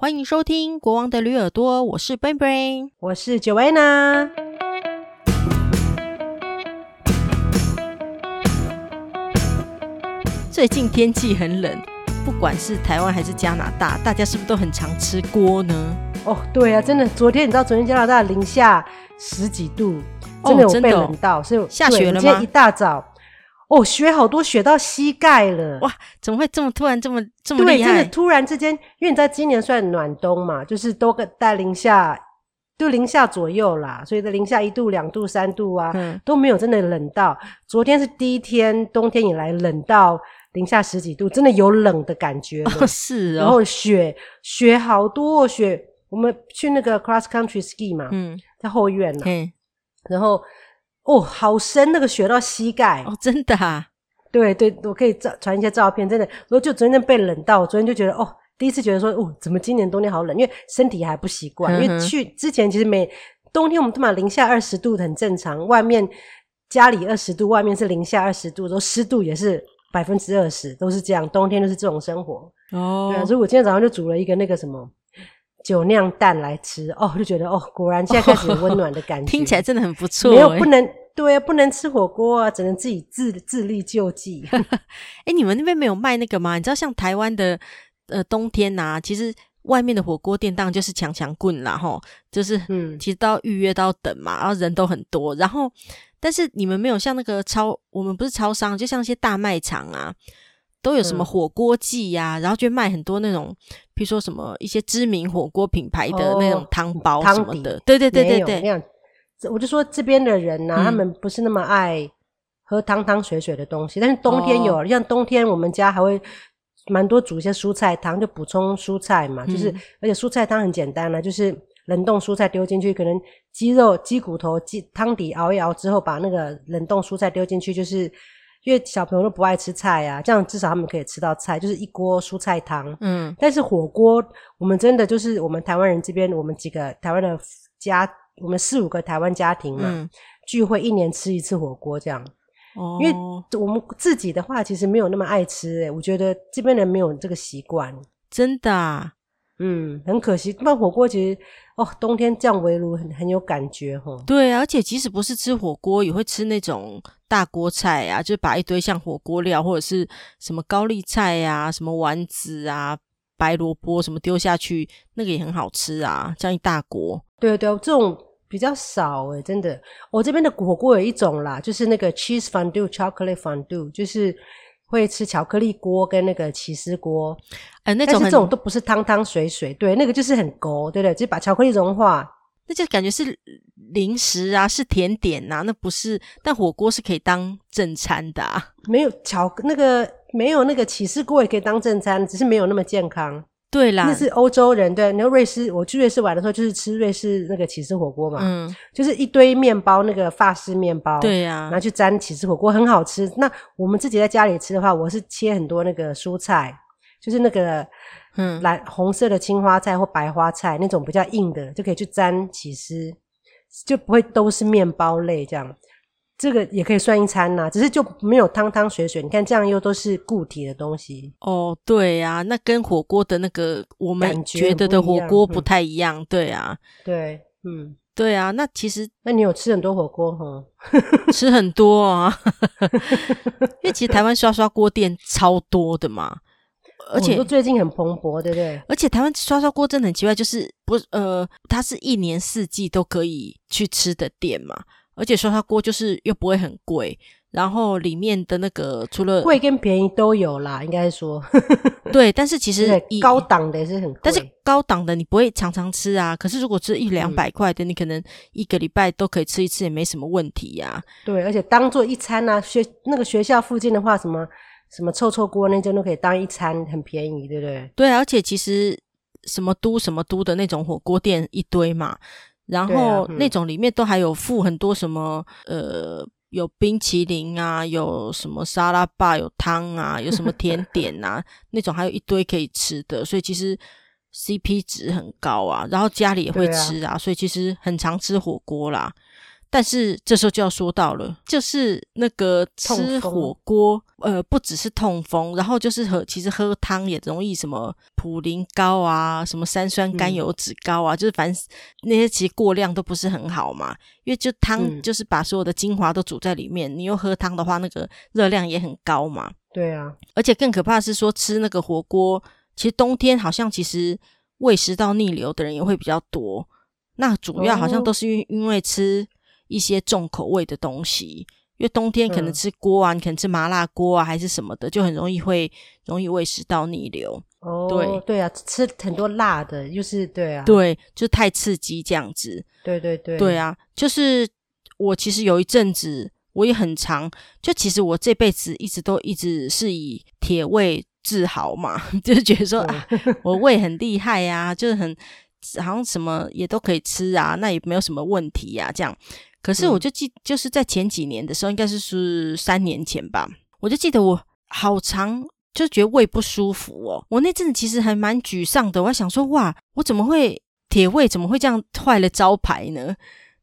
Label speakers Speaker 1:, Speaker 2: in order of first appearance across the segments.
Speaker 1: 欢迎收听《国王的驴耳朵》，我是 Brain Brain，
Speaker 2: 我是 Joanna。
Speaker 1: 最近天气很冷，不管是台湾还是加拿大，大家是不是都很常吃锅呢？
Speaker 2: 哦，对啊，真的，昨天你知道，昨天加拿大零下十几度，真的有被冷到，是、哦、
Speaker 1: 下雪了吗？
Speaker 2: 今天一大早。哦，雪好多，雪到膝盖了！
Speaker 1: 哇，怎么会这么突然，这么这么厉害？
Speaker 2: 对，真的突然之间，因为你在今年算暖冬嘛，就是都在零下，就零下左右啦，所以在零下一度、两度、三度啊，嗯，都没有真的冷到。昨天是第一天冬天以来冷到零下十几度，真的有冷的感觉。
Speaker 1: 哦，是哦。
Speaker 2: 然后雪雪好多雪，我们去那个 cross country ski 嘛，嗯，在后院呢，嗯，然后。哦，好深，那个雪到膝盖。
Speaker 1: 哦，真的啊，
Speaker 2: 对对，我可以照传一些照片，真的，我就昨天被冷到，我昨天就觉得哦，第一次觉得说哦，怎么今年冬天好冷，因为身体还不习惯，嗯、因为去之前其实每冬天我们都嘛零下二十度很正常，外面家里二十度，外面是零下二十度，都湿度也是百分之二十，都是这样，冬天就是这种生活。哦。对啊，所以我今天早上就煮了一个那个什么。酒酿蛋来吃哦，就觉得哦，果然现在开始有温暖的感觉，
Speaker 1: 哦，听起来真的很不错。
Speaker 2: 没有不能对啊，不能吃火锅啊，只能自己自自力救济。
Speaker 1: 哎、欸，你们那边没有卖那个吗？你知道像台湾的呃冬天呐、啊，其实外面的火锅店当然就是强强棍啦吼，就是嗯，其实都要预约都要等嘛，然后人都很多，然后但是你们没有像那个超，我们不是超商，就像一些大卖场啊。都有什么火锅季呀、啊嗯，然后就卖很多那种，比如说什么一些知名火锅品牌的那种汤包什么的。对对对对对，那样。
Speaker 2: 我就说这边的人呢、啊嗯，他们不是那么爱喝汤汤水水的东西，但是冬天有，哦、像冬天我们家还会蛮多煮一些蔬菜汤，就补充蔬菜嘛。嗯、就是而且蔬菜汤很简单啦、啊，就是冷冻蔬菜丢进去，可能鸡肉、鸡骨头、鸡汤底熬一熬之后，把那个冷冻蔬菜丢进去，就是。因为小朋友都不爱吃菜啊，这样至少他们可以吃到菜，就是一锅蔬菜汤。嗯，但是火锅，我们真的就是我们台湾人这边，我们几个台湾的家，我们四五个台湾家庭嘛、嗯，聚会一年吃一次火锅这样。哦，因为我们自己的话，其实没有那么爱吃、欸，诶我觉得这边人没有这个习惯，
Speaker 1: 真的、啊。
Speaker 2: 嗯，很可惜，那火锅其实哦，冬天这样围炉很很有感觉哈。
Speaker 1: 对，啊而且即使不是吃火锅，也会吃那种大锅菜啊，就是把一堆像火锅料或者是什么高丽菜啊、什么丸子啊、白萝卜什么丢下去，那个也很好吃啊，这样一大锅。
Speaker 2: 对对，这种比较少诶，真的。我这边的火锅有一种啦，就是那个 cheese fondue、chocolate fondue，就是。会吃巧克力锅跟那个起司锅，呃，那种这种都不是汤汤水水，对，那个就是很勾，对不对？就把巧克力融化，
Speaker 1: 那就感觉是零食啊，是甜点呐、啊，那不是。但火锅是可以当正餐的、啊，
Speaker 2: 没有巧那个没有那个起司锅也可以当正餐，只是没有那么健康。
Speaker 1: 对啦，
Speaker 2: 那是欧洲人对。然后瑞士，我去瑞士玩的时候就是吃瑞士那个起司火锅嘛，嗯，就是一堆面包，那个法式面包，
Speaker 1: 对呀、啊，
Speaker 2: 然后去沾起司火锅，很好吃。那我们自己在家里吃的话，我是切很多那个蔬菜，就是那个嗯蓝红色的青花菜或白花菜那种比较硬的，就可以去沾起司，就不会都是面包类这样。这个也可以算一餐呐、啊，只是就没有汤汤水水。你看这样又都是固体的东西
Speaker 1: 哦。对呀、啊，那跟火锅的那个我们觉得的火锅不太一样。对啊，
Speaker 2: 对，嗯，
Speaker 1: 对啊。那其实，
Speaker 2: 那你有吃很多火锅哈？
Speaker 1: 吃很多啊，因为其实台湾刷刷锅店超多的嘛，而且、
Speaker 2: 哦、最近很蓬勃，对不对？
Speaker 1: 而且台湾刷刷锅真的很奇怪，就是不呃，它是一年四季都可以去吃的店嘛。而且刷刷锅就是又不会很贵，然后里面的那个除了
Speaker 2: 贵跟便宜都有啦，应该说
Speaker 1: 对。但是其 实
Speaker 2: 高档的也是很贵，
Speaker 1: 但是高档的你不会常常吃啊。可是如果吃一两百块的，你可能一个礼拜都可以吃一次，也没什么问题呀、啊。
Speaker 2: 对，而且当做一餐啊，学那个学校附近的话，什么什么臭臭锅那种都可以当一餐，很便宜，对不对？
Speaker 1: 对，而且其实什么都什么都的那种火锅店一堆嘛。然后、那种里面都还有附很多什么，呃，有冰淇淋啊，有什么沙拉吧，有汤啊，有什么 甜点啊，那种还有一堆可以吃的，所以其实 CP 值很高啊。然后家里也会吃啊，啊所以其实很常吃火锅啦。但是这时候就要说到了，就是那个吃火锅，呃，不只是痛风，然后就是喝，其实喝汤也容易什么普林高啊，什么三酸甘油脂高啊，嗯、就是反正那些其实过量都不是很好嘛。因为就汤就是把所有的精华都煮在里面，嗯、你又喝汤的话，那个热量也很高嘛。
Speaker 2: 对啊，
Speaker 1: 而且更可怕的是说吃那个火锅，其实冬天好像其实胃食道逆流的人也会比较多。那主要好像都是因因为吃。一些重口味的东西，因为冬天可能吃锅啊，嗯、你可能吃麻辣锅啊，还是什么的，就很容易会容易胃食道逆流。
Speaker 2: 哦，对对啊，吃很多辣的，就是对啊，
Speaker 1: 对，就太刺激这样子。
Speaker 2: 对对对，
Speaker 1: 对啊，就是我其实有一阵子我也很长，就其实我这辈子一直都一直是以铁胃自豪嘛，就是觉得说啊，我胃很厉害呀、啊，就是很好像什么也都可以吃啊，那也没有什么问题呀、啊，这样。可是我就记，就是在前几年的时候，应该是是三年前吧，我就记得我好长就觉得胃不舒服哦。我那阵子其实还蛮沮丧的，我还想说，哇，我怎么会铁胃？怎么会这样坏了招牌呢？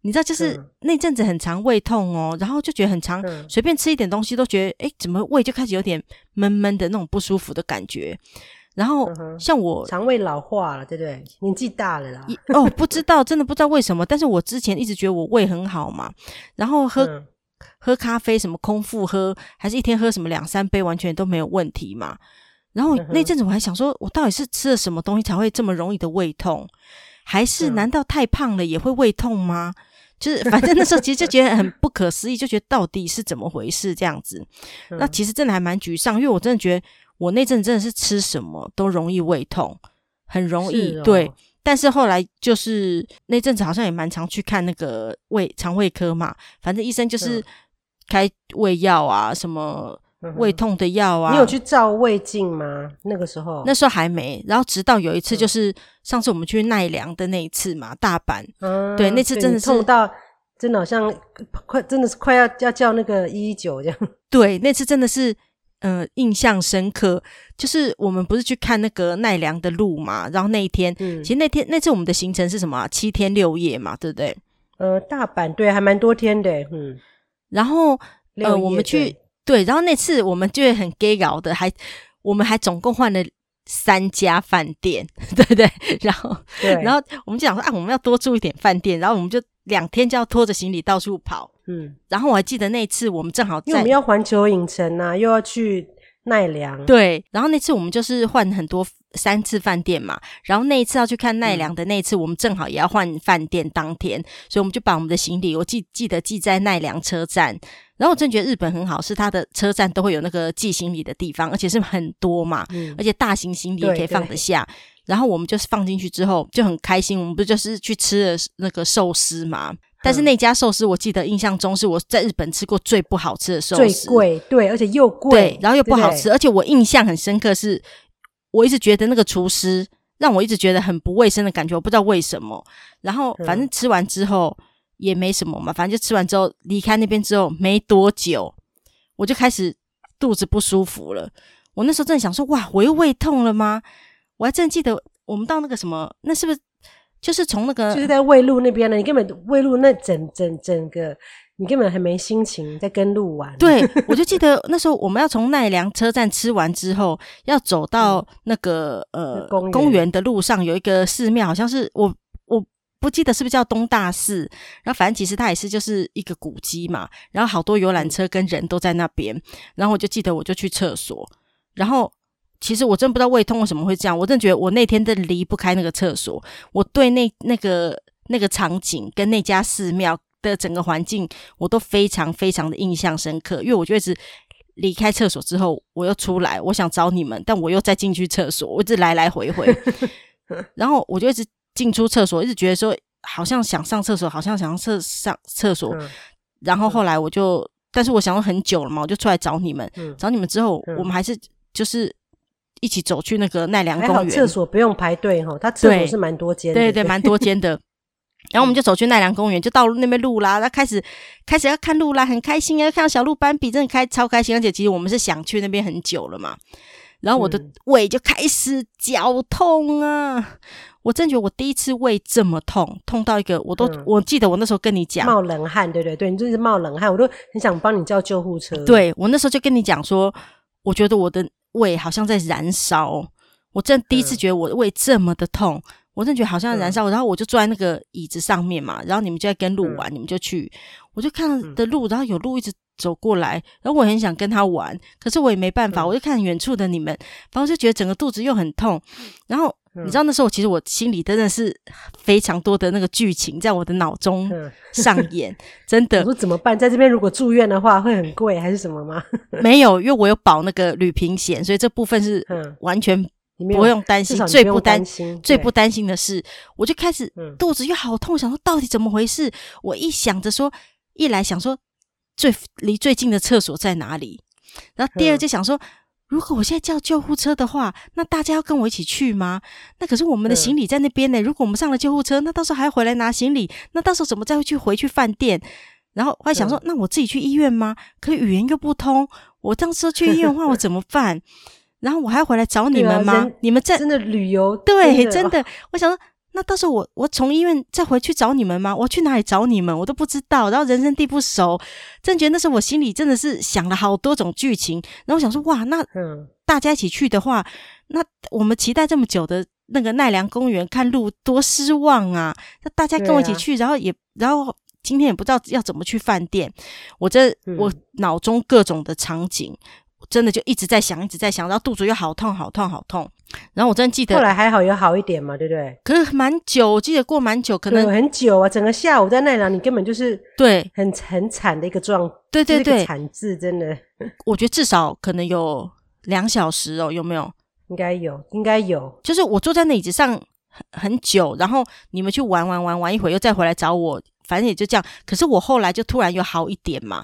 Speaker 1: 你知道，就是那阵子很长胃痛哦，然后就觉得很常，随便吃一点东西都觉得，哎，怎么胃就开始有点闷闷的那种不舒服的感觉。然后像我
Speaker 2: 肠胃老化了，对不对？年纪大了啦。
Speaker 1: 哦，不知道，真的不知道为什么。但是我之前一直觉得我胃很好嘛，然后喝、嗯、喝咖啡什么空腹喝，还是一天喝什么两三杯，完全都没有问题嘛。然后那阵子我还想说，我到底是吃了什么东西才会这么容易的胃痛？还是难道太胖了也会胃痛吗？就是反正那时候其实就觉得很不可思议，就觉得到底是怎么回事这样子。那其实真的还蛮沮丧，因为我真的觉得。我那阵真的是吃什么都容易胃痛，很容易、哦、对。但是后来就是那阵子好像也蛮常去看那个胃肠胃科嘛，反正医生就是开胃药啊，什么胃痛的药啊。
Speaker 2: 你有去照胃镜吗？那个时候？
Speaker 1: 那时候还没。然后直到有一次，就是上次我们去奈良的那一次嘛，大阪。嗯，对，那次真的是
Speaker 2: 痛到真的好像快，真的是快要要叫那个一一九这样。
Speaker 1: 对，那次真的是。嗯、呃，印象深刻，就是我们不是去看那个奈良的鹿嘛，然后那一天，嗯、其实那天那次我们的行程是什么啊？七天六夜嘛，对不对？
Speaker 2: 呃，大阪对，还蛮多天的，嗯。
Speaker 1: 然后呃，我们去对，然后那次我们就很 gay 搞的，还我们还总共换了三家饭店，对不对？然后，然后我们就想说啊，我们要多住一点饭店，然后我们就两天就要拖着行李到处跑。嗯，然后我还记得那次我们正好在，
Speaker 2: 因为我们要环球影城啊，又要去奈良。
Speaker 1: 对，然后那次我们就是换很多三次饭店嘛，然后那一次要去看奈良的那一次，我们正好也要换饭店当天，嗯、所以我们就把我们的行李，我记记得寄在奈良车站。然后我真觉得日本很好，是它的车站都会有那个寄行李的地方，而且是很多嘛，嗯、而且大型行李也可以放得下。然后我们就是放进去之后就很开心，我们不就是去吃了那个寿司嘛？但是那家寿司，我记得印象中是我在日本吃过最不好吃的寿司，
Speaker 2: 最贵，对，而且又贵，
Speaker 1: 对，然后又不好吃，对而且我印象很深刻是，我一直觉得那个厨师让我一直觉得很不卫生的感觉，我不知道为什么。然后反正吃完之后也没什么嘛，反正就吃完之后离开那边之后没多久，我就开始肚子不舒服了。我那时候真的想说，哇，我又胃痛了吗？我还真记得我们到那个什么，那是不是？就是从那个，
Speaker 2: 就是在卫路那边呢，你根本卫路那整整整个，你根本还没心情在跟路玩。
Speaker 1: 对，我就记得那时候我们要从奈良车站吃完之后，要走到那个、嗯、呃公公园的路上，有一个寺庙，好像是我我不记得是不是叫东大寺，然后反正其实它也是就是一个古迹嘛，然后好多游览车跟人都在那边，然后我就记得我就去厕所，然后。其实我真不知道胃痛为什么会这样，我真的觉得我那天真的离不开那个厕所，我对那那个那个场景跟那家寺庙的整个环境，我都非常非常的印象深刻。因为我就一直离开厕所之后，我又出来，我想找你们，但我又再进去厕所，我一直来来回回，然后我就一直进出厕所，一直觉得说好像想上厕所，好像想上厕上厕所，然后后来我就，但是我想了很久了嘛，我就出来找你们，找你们之后，我们还是就是。一起走去那个奈良公园，
Speaker 2: 厕所不用排队哈，它厕所是蛮多间的，
Speaker 1: 对对，蛮多间的。然后我们就走去奈良公园，就到那边路啦，然后开始开始要看路啦，很开心啊，看到小鹿斑比，真的开超开心。而且其实我们是想去那边很久了嘛。然后我的胃就开始绞痛啊，我真觉得我第一次胃这么痛，痛到一个我都、嗯、我记得我那时候跟你讲
Speaker 2: 冒冷汗，对对对，你就是冒冷汗，我都很想帮你叫救护车。
Speaker 1: 对，我那时候就跟你讲说，我觉得我的胃好像在燃烧，我真第一次觉得我的胃这么的痛，嗯、我真觉得好像在燃烧、嗯。然后我就坐在那个椅子上面嘛，然后你们就在跟鹿玩、嗯，你们就去，我就看的鹿，然后有鹿一直走过来，然后我很想跟他玩，可是我也没办法，嗯、我就看远处的你们，然后就觉得整个肚子又很痛，然后。你知道那时候，其实我心里真的是非常多的那个剧情在我的脑中上演，真的。
Speaker 2: 我说怎么办？在这边如果住院的话会很贵还是什么吗？
Speaker 1: 没有，因为我有保那个旅平险，所以这部分是完全不用担心。最不担心、最不担心的是，我就开始肚子又好痛，想说到底怎么回事？我一想着说，一来想说最离最近的厕所在哪里，然后第二就想说。如果我现在叫救护车的话，那大家要跟我一起去吗？那可是我们的行李在那边呢。如果我们上了救护车，那到时候还要回来拿行李，那到时候怎么再去回去饭店？然后我还想说，那我自己去医院吗？可语言又不通，我当时去医院的话，我怎么办？然后我还要回来找你们吗？啊、你们在
Speaker 2: 真的旅游？
Speaker 1: 对，真的，我想说。那到时候我我从医院再回去找你们吗？我去哪里找你们？我都不知道。然后人生地不熟，真觉得那时候我心里真的是想了好多种剧情。然后我想说，哇，那大家一起去的话，那我们期待这么久的那个奈良公园看鹿，多失望啊！那大家跟我一起去，然后也然后今天也不知道要怎么去饭店。我这我脑中各种的场景。真的就一直在想，一直在想，然后肚子又好痛，好痛，好痛。然后我真的记得，
Speaker 2: 后来还好，有好一点嘛，对不对？
Speaker 1: 可是蛮久，我记得过蛮久，可能
Speaker 2: 很久啊。整个下午在奈良，你根本就是
Speaker 1: 对
Speaker 2: 很很惨的一个状，
Speaker 1: 对对对，
Speaker 2: 惨字真的。
Speaker 1: 我觉得至少可能有两小时哦，有没有？
Speaker 2: 应该有，应该有。
Speaker 1: 就是我坐在那椅子上很很久，然后你们去玩玩玩玩一会，又再回来找我，反正也就这样。可是我后来就突然又好一点嘛。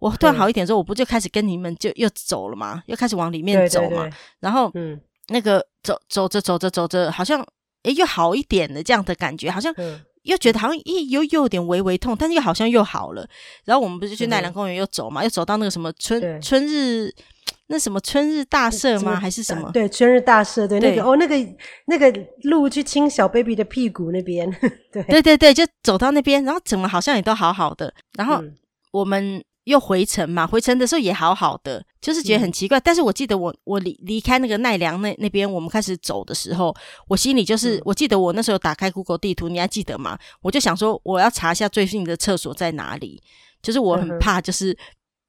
Speaker 1: 我突然好一点之后，我不就开始跟你们就又走了嘛，又开始往里面走嘛。对对对，然后，嗯，那个走走着走着走着，好像诶又好一点的这样的感觉，好像又觉得好像咦又又有点微微痛，但是又好像又好了。然后我们不是去奈良公园又走嘛，又走到那个什么春春日那什么春日大社吗？还是什么？
Speaker 2: 对，春日大社，对，对那个哦那个那个路去亲小 baby 的屁股那边，对
Speaker 1: 对对对，就走到那边，然后怎么好像也都好好的，然后我们。嗯又回程嘛，回程的时候也好好的，就是觉得很奇怪。嗯、但是我记得我我离离开那个奈良那那边，我们开始走的时候，我心里就是，嗯、我记得我那时候打开 Google 地图，你还记得吗？我就想说，我要查一下最近的厕所在哪里。就是我很怕，就是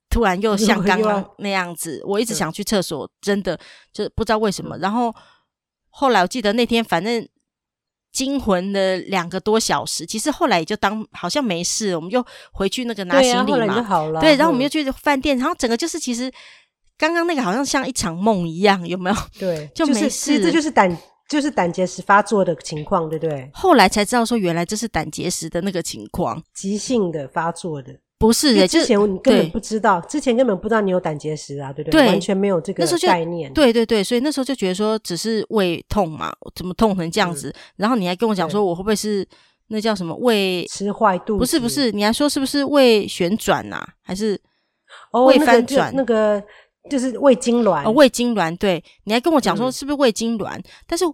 Speaker 1: 突然又像刚刚那样子，嗯，我一直想去厕所，真的就不知道为什么。然后后来我记得那天反正。惊魂了两个多小时，其实后来也就当好像没事，我们就回去那个拿行李嘛。对，
Speaker 2: 就好了。
Speaker 1: 对，然后我们又去饭店，然后整个就是其实刚刚那个好像像一场梦一样，有没有？
Speaker 2: 对，
Speaker 1: 就没事。
Speaker 2: 就是、这就是胆，就是胆结石发作的情况，对不对？
Speaker 1: 后来才知道说，原来这是胆结石的那个情况，
Speaker 2: 急性的发作的。
Speaker 1: 不是的，
Speaker 2: 之前你根本不知道，之前根本不知道你有胆结石啊，对不对？对，完全没有这个概念。
Speaker 1: 对对对，所以那时候就觉得说，只是胃痛嘛，怎么痛成这样子？嗯、然后你还跟我讲说，我会不会是那叫什么胃
Speaker 2: 吃坏肚子？
Speaker 1: 不是不是，你还说是不是胃旋转呐、啊？还是胃翻转？
Speaker 2: 哦那个、那个就是胃痉挛。
Speaker 1: 哦，胃痉挛。对，你还跟我讲说是不是胃痉挛、嗯？但是。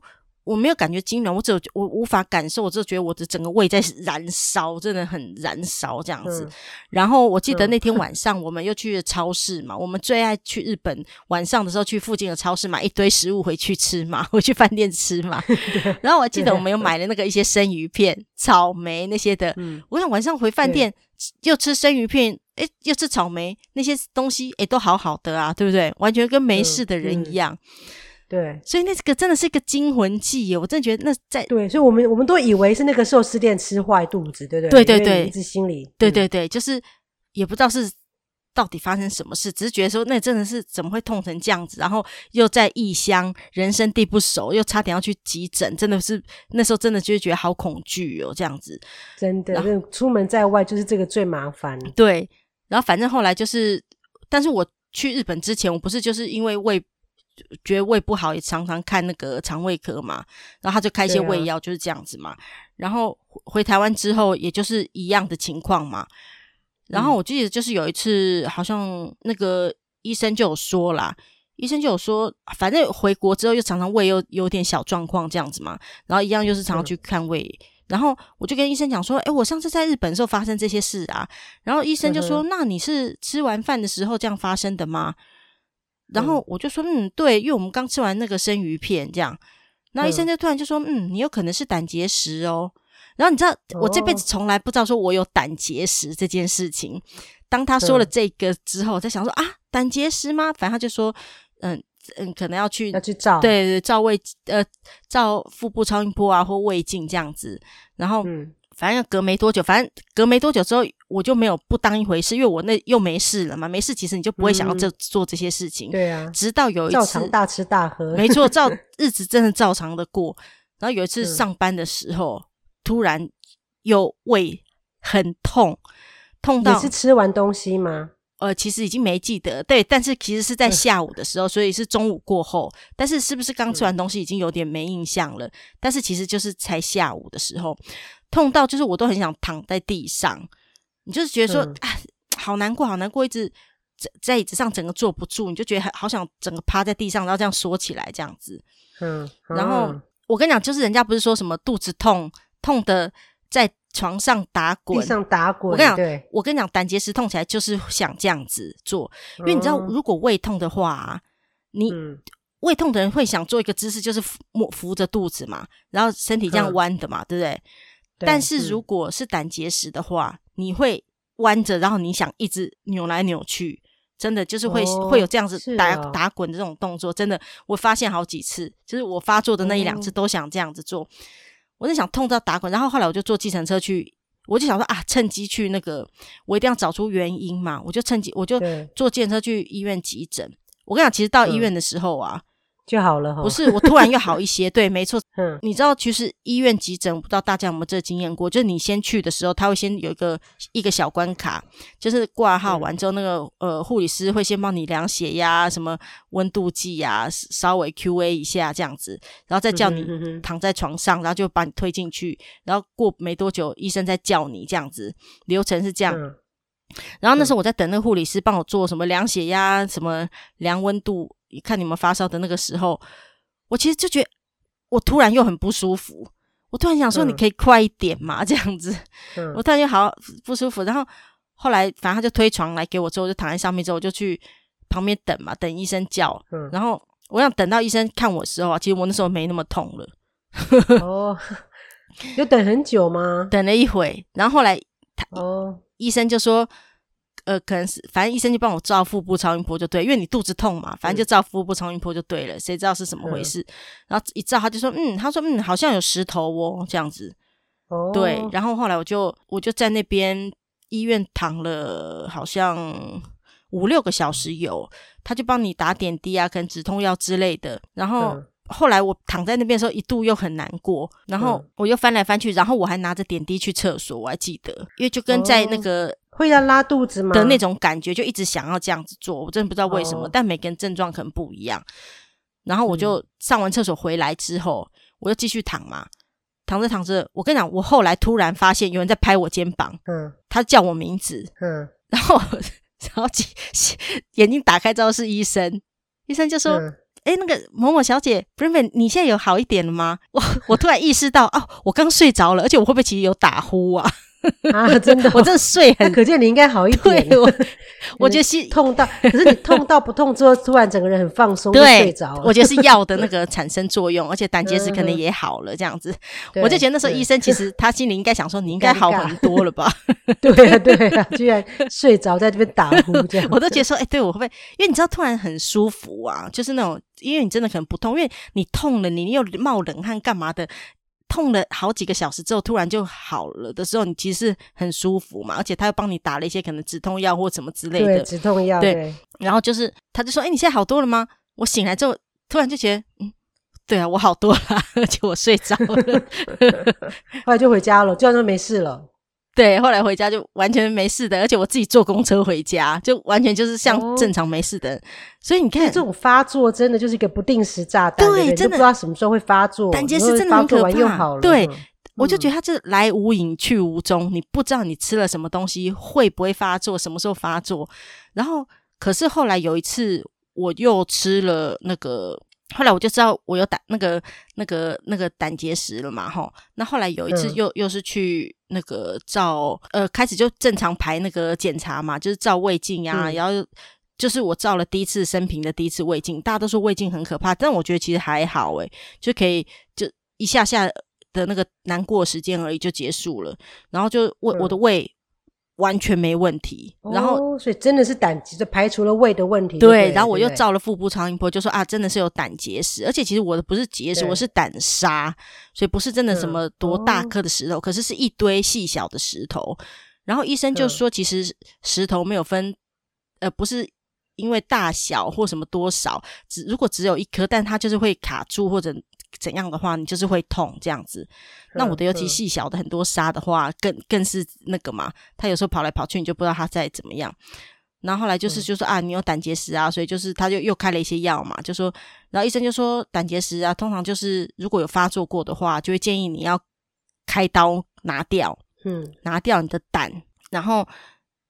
Speaker 1: 我没有感觉痉挛，我只有我无法感受，我只有觉得我的整个胃在燃烧，真的很燃烧这样子、嗯。然后我记得那天晚上我们又去了超市嘛，嗯、我们最爱去日本晚上的时候去附近的超市买一堆食物回去吃嘛，回去饭店吃嘛。然后我还记得我们又买了那个一些生鱼片、草莓那些的。嗯，我想晚上回饭店又吃生鱼片，诶，又吃草莓那些东西，诶，都好好的啊，对不对？完全跟没事的人一样。嗯嗯
Speaker 2: 对，
Speaker 1: 所以那个真的是一个惊魂记耶！我真的觉得那在
Speaker 2: 对，所以我们我们都以为是那个寿司店吃坏肚子，对不
Speaker 1: 对？对对对，
Speaker 2: 一直心里
Speaker 1: 对对对，就是也不知道是到底发生什么事，只是觉得说那真的是怎么会痛成这样子，然后又在异乡，人生地不熟，又差点要去急诊，真的是那时候真的就觉得好恐惧哦，这样子
Speaker 2: 真的，出门在外就是这个最麻烦。
Speaker 1: 对，然后反正后来就是，但是我去日本之前，我不是就是因为胃。觉得胃不好，也常常看那个肠胃科嘛，然后他就开一些胃药，就是这样子嘛。啊、然后回台湾之后，也就是一样的情况嘛。然后我记得就是有一次，好像那个医生就有说啦，医生就有说，反正回国之后又常常胃又有点小状况这样子嘛，然后一样又是常常去看胃，嗯、然后我就跟医生讲说，哎，我上次在日本的时候发生这些事啊，然后医生就说，嗯、那你是吃完饭的时候这样发生的吗？然后我就说，嗯，对，因为我们刚吃完那个生鱼片这样，然后医生就突然就说，嗯，你有可能是胆结石哦。然后你知道，我这辈子从来不知道说我有胆结石这件事情。当他说了这个之后，我在想说啊，胆结石吗？反正他就说。嗯嗯，可能要去
Speaker 2: 要去照，
Speaker 1: 对对，照胃呃，照腹部超音波啊，或胃镜这样子。然后，嗯，反正隔没多久，反正隔没多久之后，我就没有不当一回事，因为我那又没事了嘛，没事，其实你就不会想要这、嗯、做这些事情。
Speaker 2: 对啊，
Speaker 1: 直到有一次，
Speaker 2: 照常大吃大喝，
Speaker 1: 没错，照 日子真的照常的过。然后有一次上班的时候，嗯、突然又胃很痛，痛到
Speaker 2: 你是吃完东西吗？
Speaker 1: 呃，其实已经没记得，对，但是其实是在下午的时候，嗯、所以是中午过后。但是是不是刚吃完东西已经有点没印象了？嗯、但是其实就是才下午的时候，痛到就是我都很想躺在地上，你就是觉得说、嗯、啊，好难过，好难过，一直在在椅子上整个坐不住，你就觉得好想整个趴在地上，然后这样缩起来这样子。嗯，然后、嗯、我跟你讲，就是人家不是说什么肚子痛痛的在。床上打滚，
Speaker 2: 地上打滚。
Speaker 1: 我跟你讲，
Speaker 2: 对
Speaker 1: 我跟你讲，胆结石痛起来就是想这样子做，因为你知道，如果胃痛的话、啊，你、嗯、胃痛的人会想做一个姿势，就是扶扶着肚子嘛，然后身体这样弯的嘛，嗯、对不对？对，但是如果是胆结石的话，嗯、你会弯着，然后你想一直扭来扭去，真的就是会、哦、会有这样子打、哦、打滚的这种动作。真的，我发现好几次，就是我发作的那一两次都想这样子做。嗯我在想痛到打滚，然后后来我就坐计程车去，我就想说啊，趁机去那个，我一定要找出原因嘛，我就趁机我就坐计程车去医院急诊。我跟你讲，其实到医院的时候啊。嗯
Speaker 2: 就好了哈，
Speaker 1: 不是我突然又好一些，对，没错，嗯，你知道，其实医院急诊，不知道大家有没有这个经验过？就是你先去的时候，他会先有一个一个小关卡，就是挂号完之后，那个呃护理师会先帮你量血压、什么温度计啊，稍微 QA 一下这样子，然后再叫你躺在床上，然后就把你推进去，然后过没多久，医生再叫你这样子，流程是这样。然后那时候我在等那个护理师帮我做什么量血压、什么量温度。一看你们发烧的那个时候，我其实就觉得我突然又很不舒服，我突然想说你可以快一点嘛，嗯、这样子，嗯、我突然就好不舒服。然后后来反正他就推床来给我之后，就躺在上面之后，我就去旁边等嘛，等医生叫。嗯、然后我想等到医生看我的时候啊，其实我那时候没那么痛了。
Speaker 2: 哦，有等很久吗？
Speaker 1: 等了一会，然后后来他哦，医生就说。呃，可能是反正医生就帮我照腹部超音波就对，因为你肚子痛嘛，反正就照腹部超音波就对了，谁知道是怎么回事？嗯、然后一照他就说，嗯，他说，嗯，好像有石头哦，这样子。哦。对，然后后来我就我就在那边医院躺了好像五六个小时有，他就帮你打点滴啊，可能止痛药之类的。然后、嗯、后来我躺在那边的时候，一度又很难过，然后我又翻来翻去，然后我还拿着点滴去厕所，我还记得，因为就跟在那个。哦
Speaker 2: 会要拉肚子吗？
Speaker 1: 的那种感觉，就一直想要这样子做，我真的不知道为什么。Oh. 但每个人症状可能不一样。然后我就上完厕所回来之后，嗯、我就继续躺嘛，躺着躺着，我跟你讲，我后来突然发现有人在拍我肩膀，嗯，他叫我名字，嗯，然后 然后眼睛打开之后是医生，医生就说：“哎、嗯，那个某某小姐，不是不是，你现在有好一点了吗？” 我我突然意识到，哦，我刚睡着了，而且我会不会其实有打呼啊？
Speaker 2: 啊，真的，
Speaker 1: 我真的睡很，
Speaker 2: 可见你应该好一点。
Speaker 1: 对，我 我觉得是痛到，
Speaker 2: 可是你痛到不痛之后，突然整个人很放松，对，睡着了。
Speaker 1: 我觉得是药的那个产生作用，而且胆结石可能也好了，这样子。我就觉得那时候医生其实他心里应该想说，你应该好很多了吧？
Speaker 2: 对啊，对啊，居然睡着在这边打呼，这样
Speaker 1: 我都觉得说，哎，对我会不会？因为你知道，突然很舒服啊，就是那种，因为你真的可能不痛，因为你痛了，你又冒冷汗干嘛的。痛了好几个小时之后，突然就好了的时候，你其实很舒服嘛，而且他又帮你打了一些可能止痛药或什么之类的。
Speaker 2: 止痛药。对。对，
Speaker 1: 然后就是，他就说：“哎，你现在好多了吗？”我醒来之后，突然就觉得，嗯，对啊，我好多了，而且我睡着了。
Speaker 2: 后来就回家了，就算没事了。
Speaker 1: 对，后来回家就完全没事的，而且我自己坐公车回家，就完全就是像正常没事的。哦、所以你看，
Speaker 2: 这种发作真的就是一个不定时炸弹，对，真的不知道什么时候会发作。
Speaker 1: 胆结石真的很可怕。对，嗯、我就觉得它这来无影去无踪，你不知道你吃了什么东西会不会发作，什么时候发作。然后，可是后来有一次，我又吃了那个。后来我就知道我有胆那个那个那个胆结石了嘛，吼。那后来有一次又、嗯、又是去那个照呃，开始就正常排那个检查嘛，就是照胃镜呀、啊，嗯、然后就是我照了第一次生平的第一次胃镜，大家都说胃镜很可怕，但我觉得其实还好诶，就可以就一下下的那个难过时间而已就结束了，然后就胃、嗯、我的胃。完全没问题，然后、
Speaker 2: 哦、所以真的是胆结石排除了胃的问题。
Speaker 1: 对，
Speaker 2: 对，
Speaker 1: 然后我又照了腹部超音波，就说啊，真的是有胆结石，而且其实我的不是结石，我是胆沙，所以不是真的什么多大颗的石头，可是是一堆细小的石头。然后医生就说，其实石头没有分，呃，不是因为大小或什么多少，只如果只有一颗，但它就是会卡住或者。怎样的话，你就是会痛这样子。那我的尤其细小的很多沙的话，更更是那个嘛。他有时候跑来跑去，你就不知道他在怎么样。然后后来就是就说啊，你有胆结石啊，所以就是他就又开了一些药嘛，就说，然后医生就说胆结石啊，通常就是如果有发作过的话，就会建议你要开刀拿掉，嗯，拿掉你的胆。然后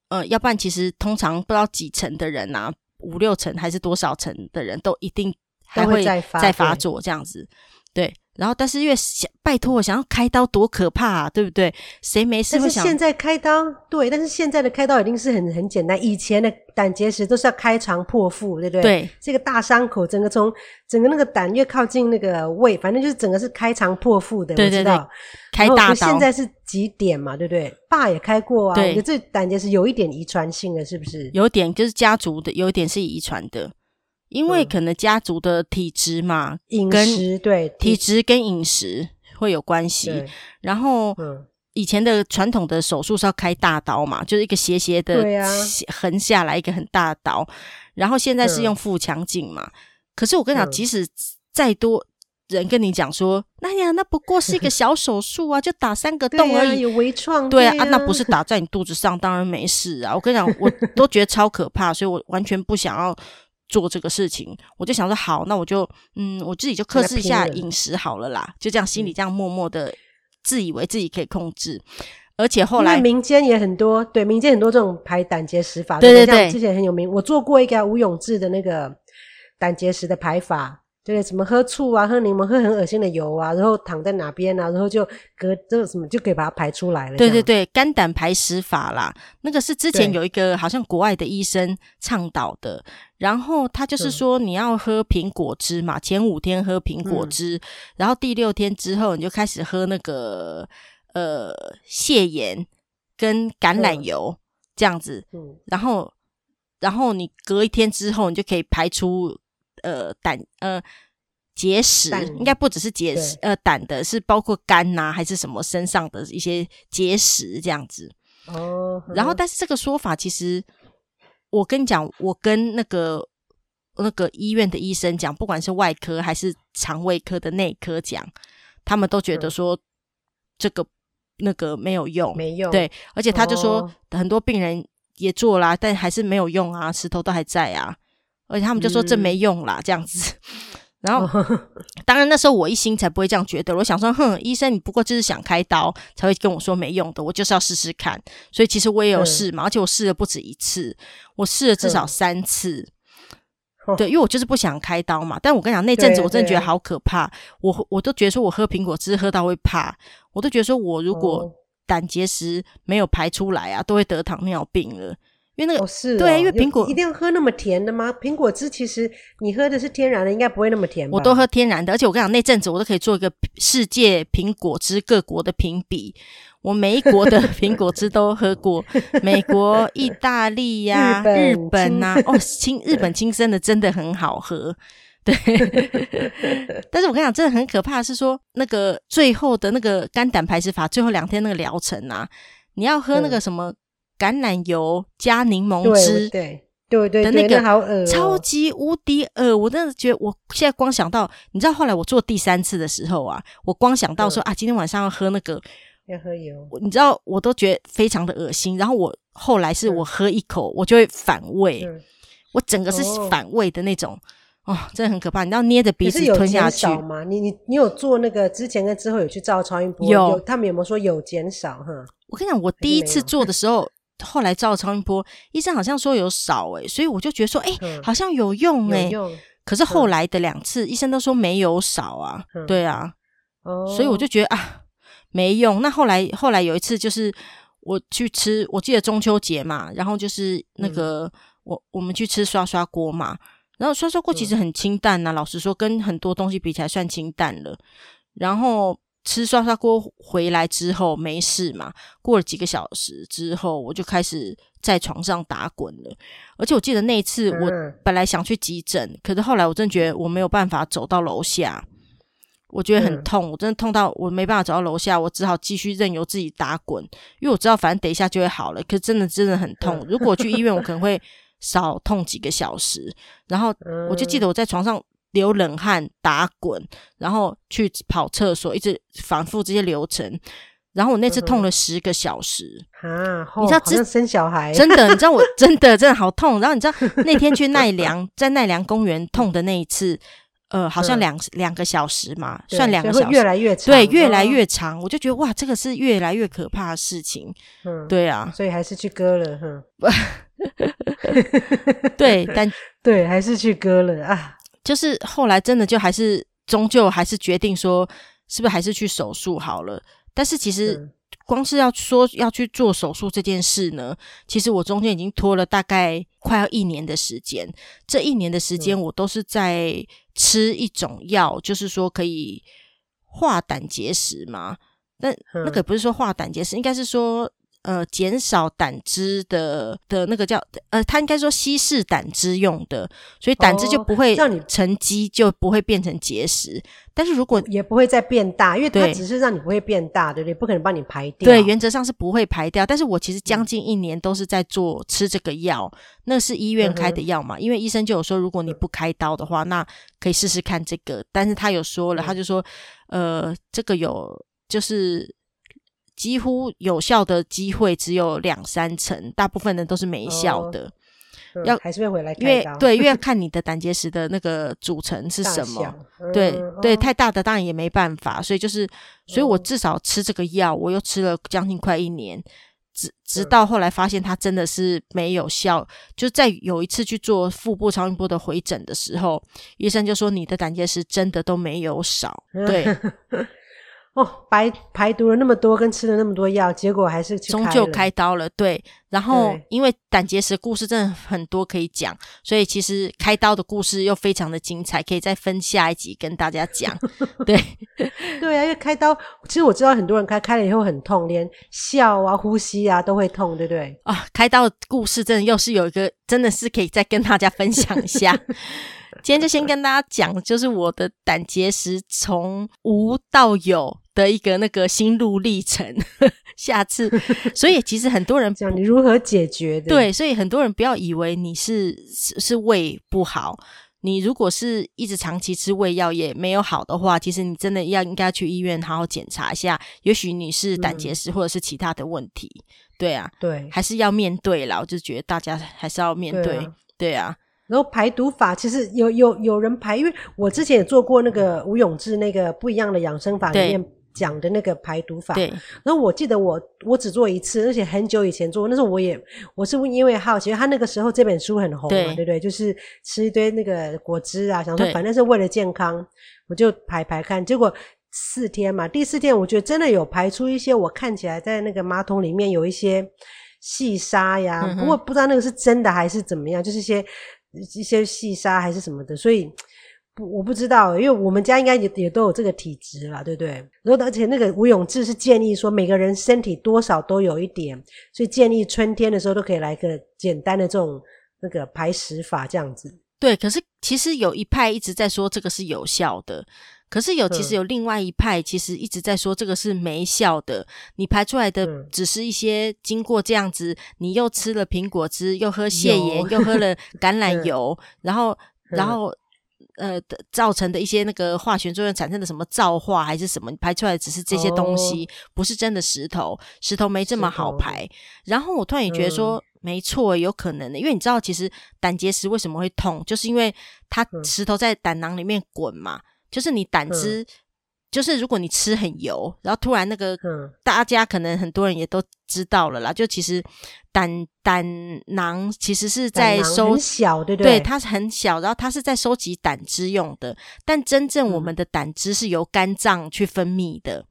Speaker 1: 呃，要不然其实通常不知道几成的人啊，五六成还是多少成的人都一定。还会再发作这样子，对，然后但是因为想拜托我想要开刀多可怕啊，对不对？谁没事会想？
Speaker 2: 现在开刀，对，但是现在的开刀一定是很很简单。以前的胆结石都是要开肠破腹，对不对？
Speaker 1: 对，
Speaker 2: 这个大伤口，整个从整个那个胆越靠近那个胃，反正就是整个是开肠破腹的。对对对，开大刀。现在是几点嘛？对不对？爸也开过啊。对，这胆结石有一点遗传性的，是不是？
Speaker 1: 有点就是家族的，有一点是遗传的。因为可能家族的体质嘛，
Speaker 2: 饮食对
Speaker 1: 体质跟饮食会有关系。然后，以前的传统的手术是要开大刀嘛，就是一个斜斜的横下来一个很大的刀。然后现在是用腹腔镜嘛。可是我跟你讲，即使再多人跟你讲说，那呀，那不过是一个小手术啊，就打三个 洞而已，
Speaker 2: 有微创。
Speaker 1: 对啊，那不是打在你肚子上，当然没事啊。我跟你讲，我都觉得超可怕，所以我完全不想要。做这个事情，我就想说好，那我就嗯，我自己就克制一下饮食好了啦，就这样心里这样默默的自以为自己可以控制，而且后来
Speaker 2: 民间也很多，对民间很多这种排胆结石法，
Speaker 1: 对对对，
Speaker 2: 之前很有名，我做过一个吴永志的那个胆结石的排法。对，什么喝醋啊，喝柠檬，喝很恶心的油啊，然后躺在哪边啊，然后就隔这个什么就可以把它排出来了。
Speaker 1: 对对对，肝胆排石法啦，那个是之前有一个好像国外的医生倡导的，然后他就是说你要喝苹果汁嘛，前五天喝苹果汁，嗯、然后第六天之后你就开始喝那个呃蟹盐跟橄榄油、嗯、这样子，嗯，然后然后你隔一天之后你就可以排出。呃，胆呃结石应该不只是结石，呃胆的是包括肝呐、啊，还是什么身上的一些结石这样子。哦。然后，但是这个说法其实，我跟你讲，我跟那个那个医院的医生讲，不管是外科还是肠胃科的内科讲，他们都觉得说这个那个没有用，
Speaker 2: 没用。
Speaker 1: 对，而且他就说、哦、很多病人也做啦，但还是没有用啊，石头都还在啊。而且他们就说这没用啦，嗯、这样子。然后，当然那时候我一心才不会这样觉得。我想说，哼，医生你不过就是想开刀才会跟我说没用的，我就是要试试看。所以其实我也有试嘛，嗯、而且我试了不止一次，我试了至少三次。嗯、对，因为我就是不想开刀嘛。但我跟你讲，那阵子我真的觉得好可怕。我我都觉得说我喝苹果汁喝到会怕，我都觉得说我如果胆结石没有排出来啊，都会得糖尿病了。因为那个、哦是哦、对，因为苹果
Speaker 2: 一定要喝那么甜的吗？苹果汁其实你喝的是天然的，应该不会那么甜吧？
Speaker 1: 我都喝天然的，而且我跟你讲，那阵子我都可以做一个世界苹果汁各国的评比，我每一国的 苹果汁都喝过，美国、意大利呀、啊、日本呐、啊，哦，亲日本亲生的真的很好喝，对。但是我跟你讲，真的很可怕是说那个最后的那个肝胆排石法，最后两天那个疗程啊，你要喝那个什么？橄榄油加柠檬汁，
Speaker 2: 对对对，的
Speaker 1: 那个
Speaker 2: 好恶，
Speaker 1: 超级无敌恶！我真的觉得，我现在光想到，你知道后来我做第三次的时候啊，我光想到说啊，今天晚上要喝那个，
Speaker 2: 要喝油，
Speaker 1: 你知道，我都觉得非常的恶心。然后我后来是我喝一口，我就会反胃，我整个是反胃的那种，哦，真的很可怕。你知道捏着鼻子吞下去
Speaker 2: 吗？你你你有做那个之前跟之后有去照超音波？有，他们有没有说有减少？哈，
Speaker 1: 我跟你讲，我第一次做的时候。后来照超音波，医生好像说有少诶、欸，所以我就觉得说，诶、欸，好像有用诶、欸。可是后来的两次，医生都说没有少啊，对啊，所以我就觉得啊，没用。那后来后来有一次，就是我去吃，我记得中秋节嘛，然后就是那个我我们去吃刷刷锅嘛，然后刷刷锅其实很清淡呐、啊，老实说，跟很多东西比起来算清淡了。然后吃涮涮锅回来之后没事嘛，过了几个小时之后，我就开始。在床上打滚了，而且我记得那一次，我本来想去急诊，嗯、可是后来我真的觉得我没有办法走到楼下，我觉得很痛，嗯、我真的痛到我没办法走到楼下，我只好继续任由自己打滚，因为我知道反正等一下就会好了。可是真的真的很痛，嗯、如果去医院，我可能会少痛几个小时。然后 我就记得我在床上流冷汗、打滚，然后去跑厕所，一直反复这些流程。然后我那次痛了十个小时
Speaker 2: 啊！你知道，只生小孩
Speaker 1: 真的，你知道我 真的真的好痛。然后你知道那天去奈良，在奈良公园 痛的那一次，呃，好像两两个小时嘛，算两个小时，
Speaker 2: 越来越长，
Speaker 1: 对，越来越长。我就觉得哇，这个是越来越可怕的事情。嗯，对啊，
Speaker 2: 所以还是去割了，哼。
Speaker 1: 对，但
Speaker 2: 对，还是去割了啊。
Speaker 1: 就是后来真的就还是终究还是决定说，是不是还是去手术好了。但是其实，光是要说要去做手术这件事呢，其实我中间已经拖了大概快要一年的时间。这一年的时间，我都是在吃一种药，就是说可以化胆结石嘛。那那个不是说化胆结石，应该是说。呃，减少胆汁的的那个叫呃，他应该说稀释胆汁用的，所以胆汁就不会让你沉积，就不会变成结石。但是如果
Speaker 2: 也不会再变大，因为它只是让你不会变大，对不对？不可能帮你排掉。
Speaker 1: 对，原则上是不会排掉。但是我其实将近一年都是在做吃这个药，那是医院开的药嘛，因为医生就有说，如果你不开刀的话，那可以试试看这个。但是他有说了，他就说，呃，这个有就是。几乎有效的机会只有两三成，大部分人都是没效的。
Speaker 2: 哦、要还是会回来
Speaker 1: 因为对，因为 看你的胆结石的那个组成是什么。嗯、对、哦、对，太大的当然也没办法，所以就是，所以我至少吃这个药，我又吃了将近快一年，直直到后来发现它真的是没有效。就在有一次去做腹部超音波的回诊的时候，医生就说你的胆结石真的都没有少。对。
Speaker 2: 哦，白排毒了那么多，跟吃了那么多药，结果还是
Speaker 1: 终究开刀了。对，然后因为胆结石故事真的很多可以讲，所以其实开刀的故事又非常的精彩，可以再分下一集跟大家讲。对，
Speaker 2: 对啊，因为开刀，其实我知道很多人开开了以后很痛，连笑啊、呼吸啊都会痛，对不对？
Speaker 1: 啊，开刀的故事真的又是有一个，真的是可以再跟大家分享一下。今天就先跟大家讲，就是我的胆结石从无到有的一个那个心路历程。下次，所以其实很多人
Speaker 2: 讲你如何解决的，
Speaker 1: 对，所以很多人不要以为你是是是胃不好，你如果是一直长期吃胃药也没有好的话，其实你真的要应该去医院好好检查一下，也许你是胆结石或者是其他的问题。嗯、对啊，
Speaker 2: 对，
Speaker 1: 还是要面对啦。我就觉得大家还是要面对，对啊。对啊
Speaker 2: 然后排毒法其实有有有人排，因为我之前也做过那个吴永志那个不一样的养生法里面讲的那个排毒法。对。然后我记得我我只做一次，而且很久以前做，那时候我也我是因为好奇，他那个时候这本书很红嘛，对，对不对？就是吃一堆那个果汁啊，想说反正是为了健康，我就排排看。结果四天嘛，第四天我觉得真的有排出一些，我看起来在那个马桶里面有一些细沙呀，嗯、不过不知道那个是真的还是怎么样，就是一些。一些细沙还是什么的，所以不我不知道，因为我们家应该也也都有这个体质啦，对不对？然后而且那个吴永志是建议说，每个人身体多少都有一点，所以建议春天的时候都可以来个简单的这种那个排石法这样子。
Speaker 1: 对，可是其实有一派一直在说这个是有效的。可是有，其实有另外一派，其实一直在说这个是没效的。你排出来的只是一些经过这样子，你又吃了苹果汁，又喝泻盐，又喝了橄榄 油，然后然后呃造成的一些那个化学作用产生的什么皂化还是什么，你排出来只是这些东西，不是真的石头。石头没这么好排。然后我突然也觉得说，没错，有可能的，因为你知道，其实胆结石为什么会痛，就是因为它石头在胆囊里面滚嘛。就是你胆汁就是如果你吃很油，然后突然那个，大家可能很多人也都知道了啦。就其实胆胆囊其实是在收
Speaker 2: 很小，对不对？
Speaker 1: 对，它是很小，然后它是在收集胆汁用的。但真正我们的胆汁是由肝脏去分泌的。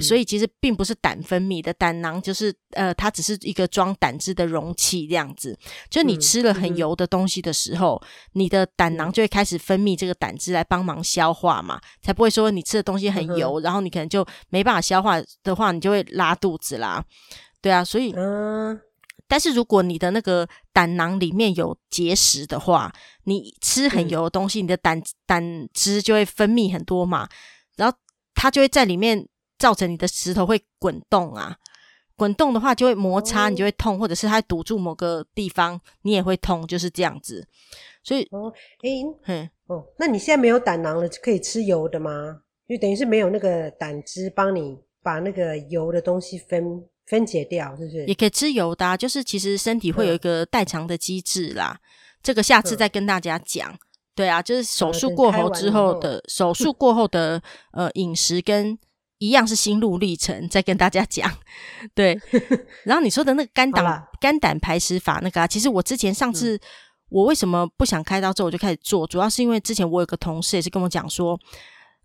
Speaker 1: 所以其实并不是胆分泌的，胆囊就是呃，它只是一个装胆汁的容器这样子。就你吃了很油的东西的时候，嗯、你的胆囊就会开始分泌这个胆汁来帮忙消化嘛，才不会说你吃的东西很油，嗯、然后你可能就没办法消化的话，你就会拉肚子啦。对啊，所以嗯，但是如果你的那个胆囊里面有结石的话，你吃很油的东西，嗯、你的胆胆汁就会分泌很多嘛，然后它就会在里面。造成你的石头会滚动啊，滚动的话就会摩擦，你就会痛，哦、或者是它堵住某个地方，你也会痛，就是这样子。所以哦，诶，嘿，
Speaker 2: 哦，那你现在没有胆囊了，可以吃油的吗？就等于是没有那个胆汁帮你把那个油的东西分分解掉，是不是？
Speaker 1: 也可以吃油的，啊，就是其实身体会有一个代偿的机制啦。嗯、这个下次再跟大家讲。嗯、对啊，就是手术过后之后的手术过后的呃饮食跟。一样是心路历程，再跟大家讲。对，然后你说的那个肝胆肝胆排石法那个啊，其实我之前上次、嗯、我为什么不想开刀之后我就开始做，主要是因为之前我有个同事也是跟我讲说，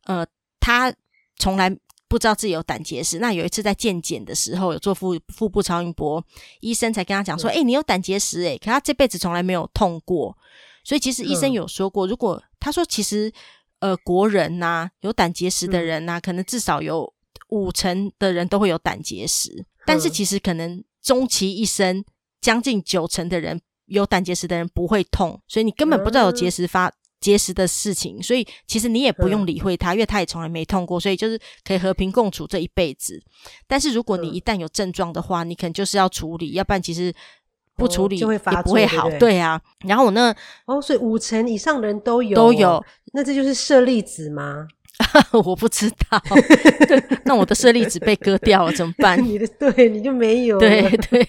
Speaker 1: 呃，他从来不知道自己有胆结石，那有一次在健检的时候有做腹腹部超音波，医生才跟他讲说，哎、你有胆结石哎、欸，可他这辈子从来没有痛过，所以其实医生有说过，嗯、如果他说其实。呃，国人呐、啊，有胆结石的人呐、啊，嗯、可能至少有五成的人都会有胆结石。嗯、但是其实可能终其一生，将近九成的人有胆结石的人不会痛，所以你根本不知道有结石发、嗯、结石的事情。所以其实你也不用理会他，嗯、因为他也从来没痛过，所以就是可以和平共处这一辈子。但是如果你一旦有症状的话，你可能就是要处理，要不然其实不处理、哦、就会发也不会好。对，对，对啊，然后我那
Speaker 2: 哦，所以五成以上的人都有
Speaker 1: 都有。
Speaker 2: 那这就是舍利子吗？
Speaker 1: 我不知道。那我的舍利子被割掉了怎么办？
Speaker 2: 你的对，你就没有。
Speaker 1: 对对。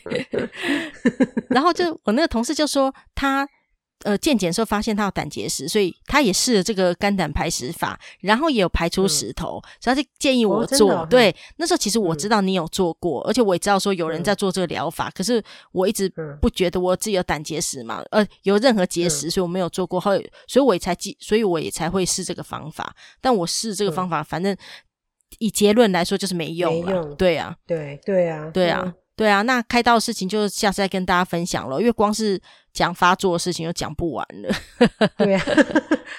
Speaker 1: 然后就我那个同事就说他。呃，健检的时候发现他有胆结石，所以他也试了这个肝胆排石法，然后也有排出石头，嗯、所以他就建议我做。哦、对，那时候其实我知道你有做过，嗯、而且我也知道说有人在做这个疗法，嗯、可是我一直不觉得我自己有胆结石嘛，呃，有任何结石，所以我没有做过。后，所以我也才记，所以我也才会试这个方法。但我试这个方法，嗯、反正以结论来说就是没用了。没用。对啊，
Speaker 2: 对对啊，
Speaker 1: 对啊。对啊，那开刀的事情就下次再跟大家分享了，因为光是讲发作的事情又讲不完了。
Speaker 2: 对啊，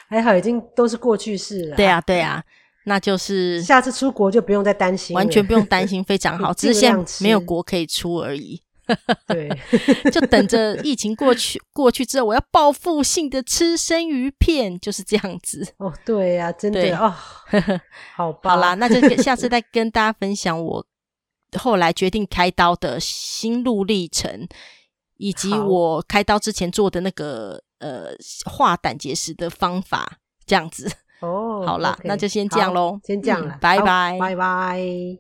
Speaker 2: 还好已经都是过去式了。
Speaker 1: 对啊，对啊，那就是
Speaker 2: 下次出国就不用再担心，
Speaker 1: 完全不用担 心，非常好，只是现在没有国可以出而已。
Speaker 2: 对，
Speaker 1: 就等着疫情过去，过去之后我要报复性的吃生鱼片，就是这样子。
Speaker 2: 哦，对呀，真的对哦，好吧，
Speaker 1: 好啦，那就下次再跟大家分享我。后来决定开刀的心路历程，以及我开刀之前做的那个呃化胆结石的方法，这样子。哦，好啦，okay, 那就先这样喽，
Speaker 2: 先这样了，
Speaker 1: 拜拜，
Speaker 2: 拜拜。